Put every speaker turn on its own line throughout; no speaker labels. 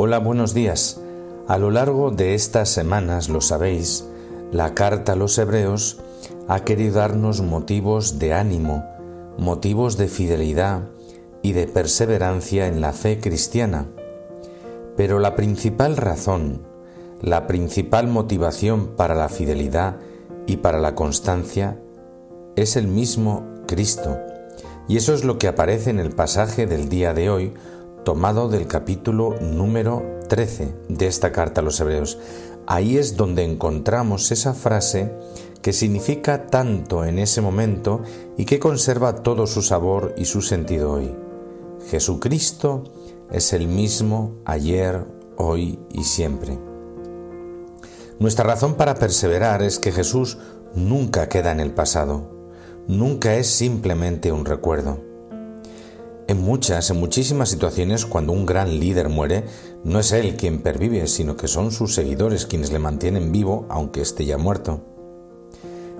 Hola, buenos días. A lo largo de estas semanas, lo sabéis, la carta a los hebreos ha querido darnos motivos de ánimo, motivos de fidelidad y de perseverancia en la fe cristiana. Pero la principal razón, la principal motivación para la fidelidad y para la constancia es el mismo Cristo. Y eso es lo que aparece en el pasaje del día de hoy, tomado del capítulo número 13 de esta carta a los hebreos. Ahí es donde encontramos esa frase que significa tanto en ese momento y que conserva todo su sabor y su sentido hoy. Jesucristo es el mismo ayer, hoy y siempre. Nuestra razón para perseverar es que Jesús nunca queda en el pasado, nunca es simplemente un recuerdo. En muchas, en muchísimas situaciones, cuando un gran líder muere, no es él quien pervive, sino que son sus seguidores quienes le mantienen vivo aunque esté ya muerto.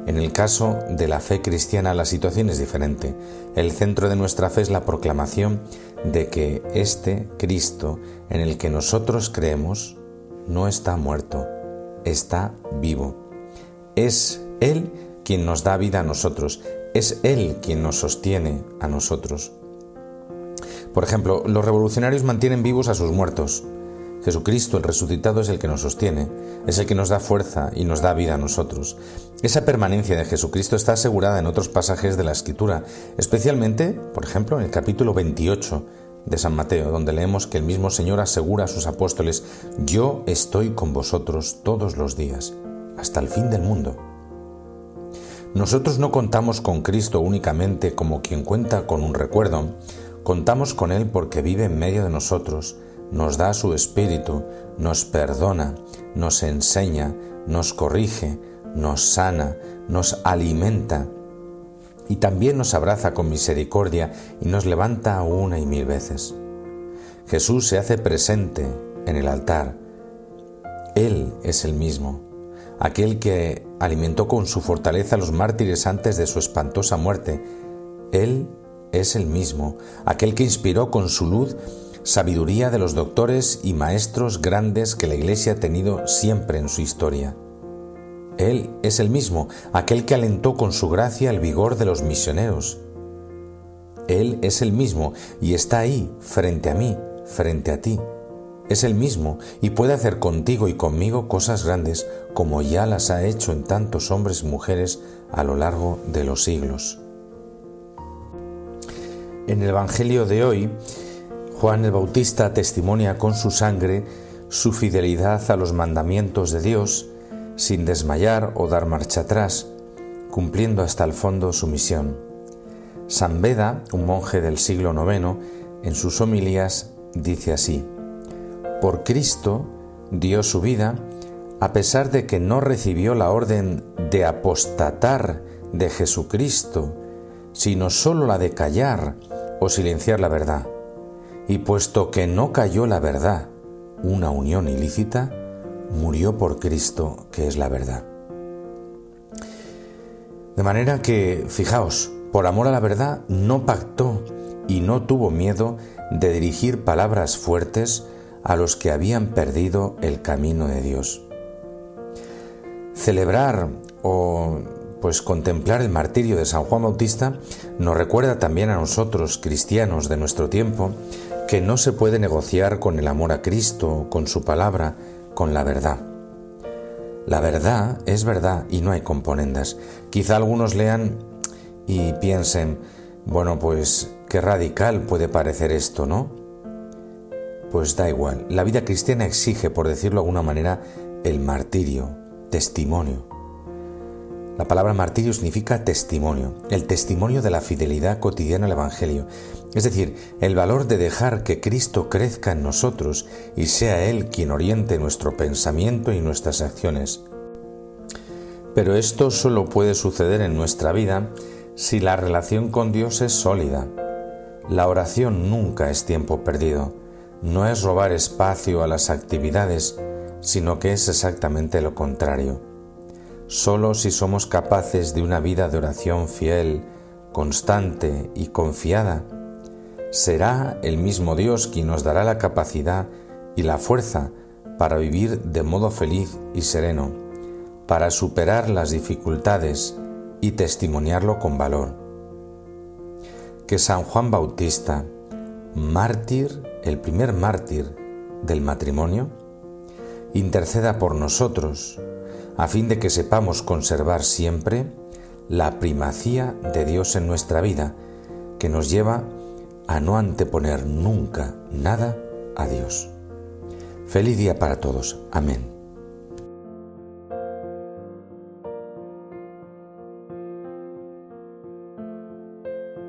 En el caso de la fe cristiana la situación es diferente. El centro de nuestra fe es la proclamación de que este Cristo en el que nosotros creemos no está muerto, está vivo. Es Él quien nos da vida a nosotros, es Él quien nos sostiene a nosotros. Por ejemplo, los revolucionarios mantienen vivos a sus muertos. Jesucristo, el resucitado, es el que nos sostiene, es el que nos da fuerza y nos da vida a nosotros. Esa permanencia de Jesucristo está asegurada en otros pasajes de la Escritura, especialmente, por ejemplo, en el capítulo 28 de San Mateo, donde leemos que el mismo Señor asegura a sus apóstoles, yo estoy con vosotros todos los días, hasta el fin del mundo. Nosotros no contamos con Cristo únicamente como quien cuenta con un recuerdo, Contamos con Él porque vive en medio de nosotros, nos da su espíritu, nos perdona, nos enseña, nos corrige, nos sana, nos alimenta y también nos abraza con misericordia y nos levanta una y mil veces. Jesús se hace presente en el altar. Él es el mismo, aquel que alimentó con su fortaleza a los mártires antes de su espantosa muerte. Él es el mismo, aquel que inspiró con su luz sabiduría de los doctores y maestros grandes que la Iglesia ha tenido siempre en su historia. Él es el mismo, aquel que alentó con su gracia el vigor de los misioneros. Él es el mismo y está ahí, frente a mí, frente a ti. Es el mismo y puede hacer contigo y conmigo cosas grandes como ya las ha hecho en tantos hombres y mujeres a lo largo de los siglos. En el Evangelio de hoy, Juan el Bautista testimonia con su sangre su fidelidad a los mandamientos de Dios sin desmayar o dar marcha atrás, cumpliendo hasta el fondo su misión. San Beda, un monje del siglo IX, en sus homilías dice así, Por Cristo dio su vida, a pesar de que no recibió la orden de apostatar de Jesucristo, sino sólo la de callar o silenciar la verdad. Y puesto que no cayó la verdad, una unión ilícita, murió por Cristo, que es la verdad. De manera que, fijaos, por amor a la verdad, no pactó y no tuvo miedo de dirigir palabras fuertes a los que habían perdido el camino de Dios. Celebrar o pues contemplar el martirio de San Juan Bautista nos recuerda también a nosotros, cristianos de nuestro tiempo, que no se puede negociar con el amor a Cristo, con su palabra, con la verdad. La verdad es verdad y no hay componendas. Quizá algunos lean y piensen, bueno, pues qué radical puede parecer esto, ¿no? Pues da igual, la vida cristiana exige, por decirlo de alguna manera, el martirio, testimonio. La palabra martirio significa testimonio, el testimonio de la fidelidad cotidiana al Evangelio, es decir, el valor de dejar que Cristo crezca en nosotros y sea Él quien oriente nuestro pensamiento y nuestras acciones. Pero esto solo puede suceder en nuestra vida si la relación con Dios es sólida. La oración nunca es tiempo perdido, no es robar espacio a las actividades, sino que es exactamente lo contrario Solo si somos capaces de una vida de oración fiel, constante y confiada, será el mismo Dios quien nos dará la capacidad y la fuerza para vivir de modo feliz y sereno, para superar las dificultades y testimoniarlo con valor. Que San Juan Bautista, mártir, el primer mártir del matrimonio, interceda por nosotros, a fin de que sepamos conservar siempre la primacía de Dios en nuestra vida, que nos lleva a no anteponer nunca nada a Dios. Feliz día para todos. Amén.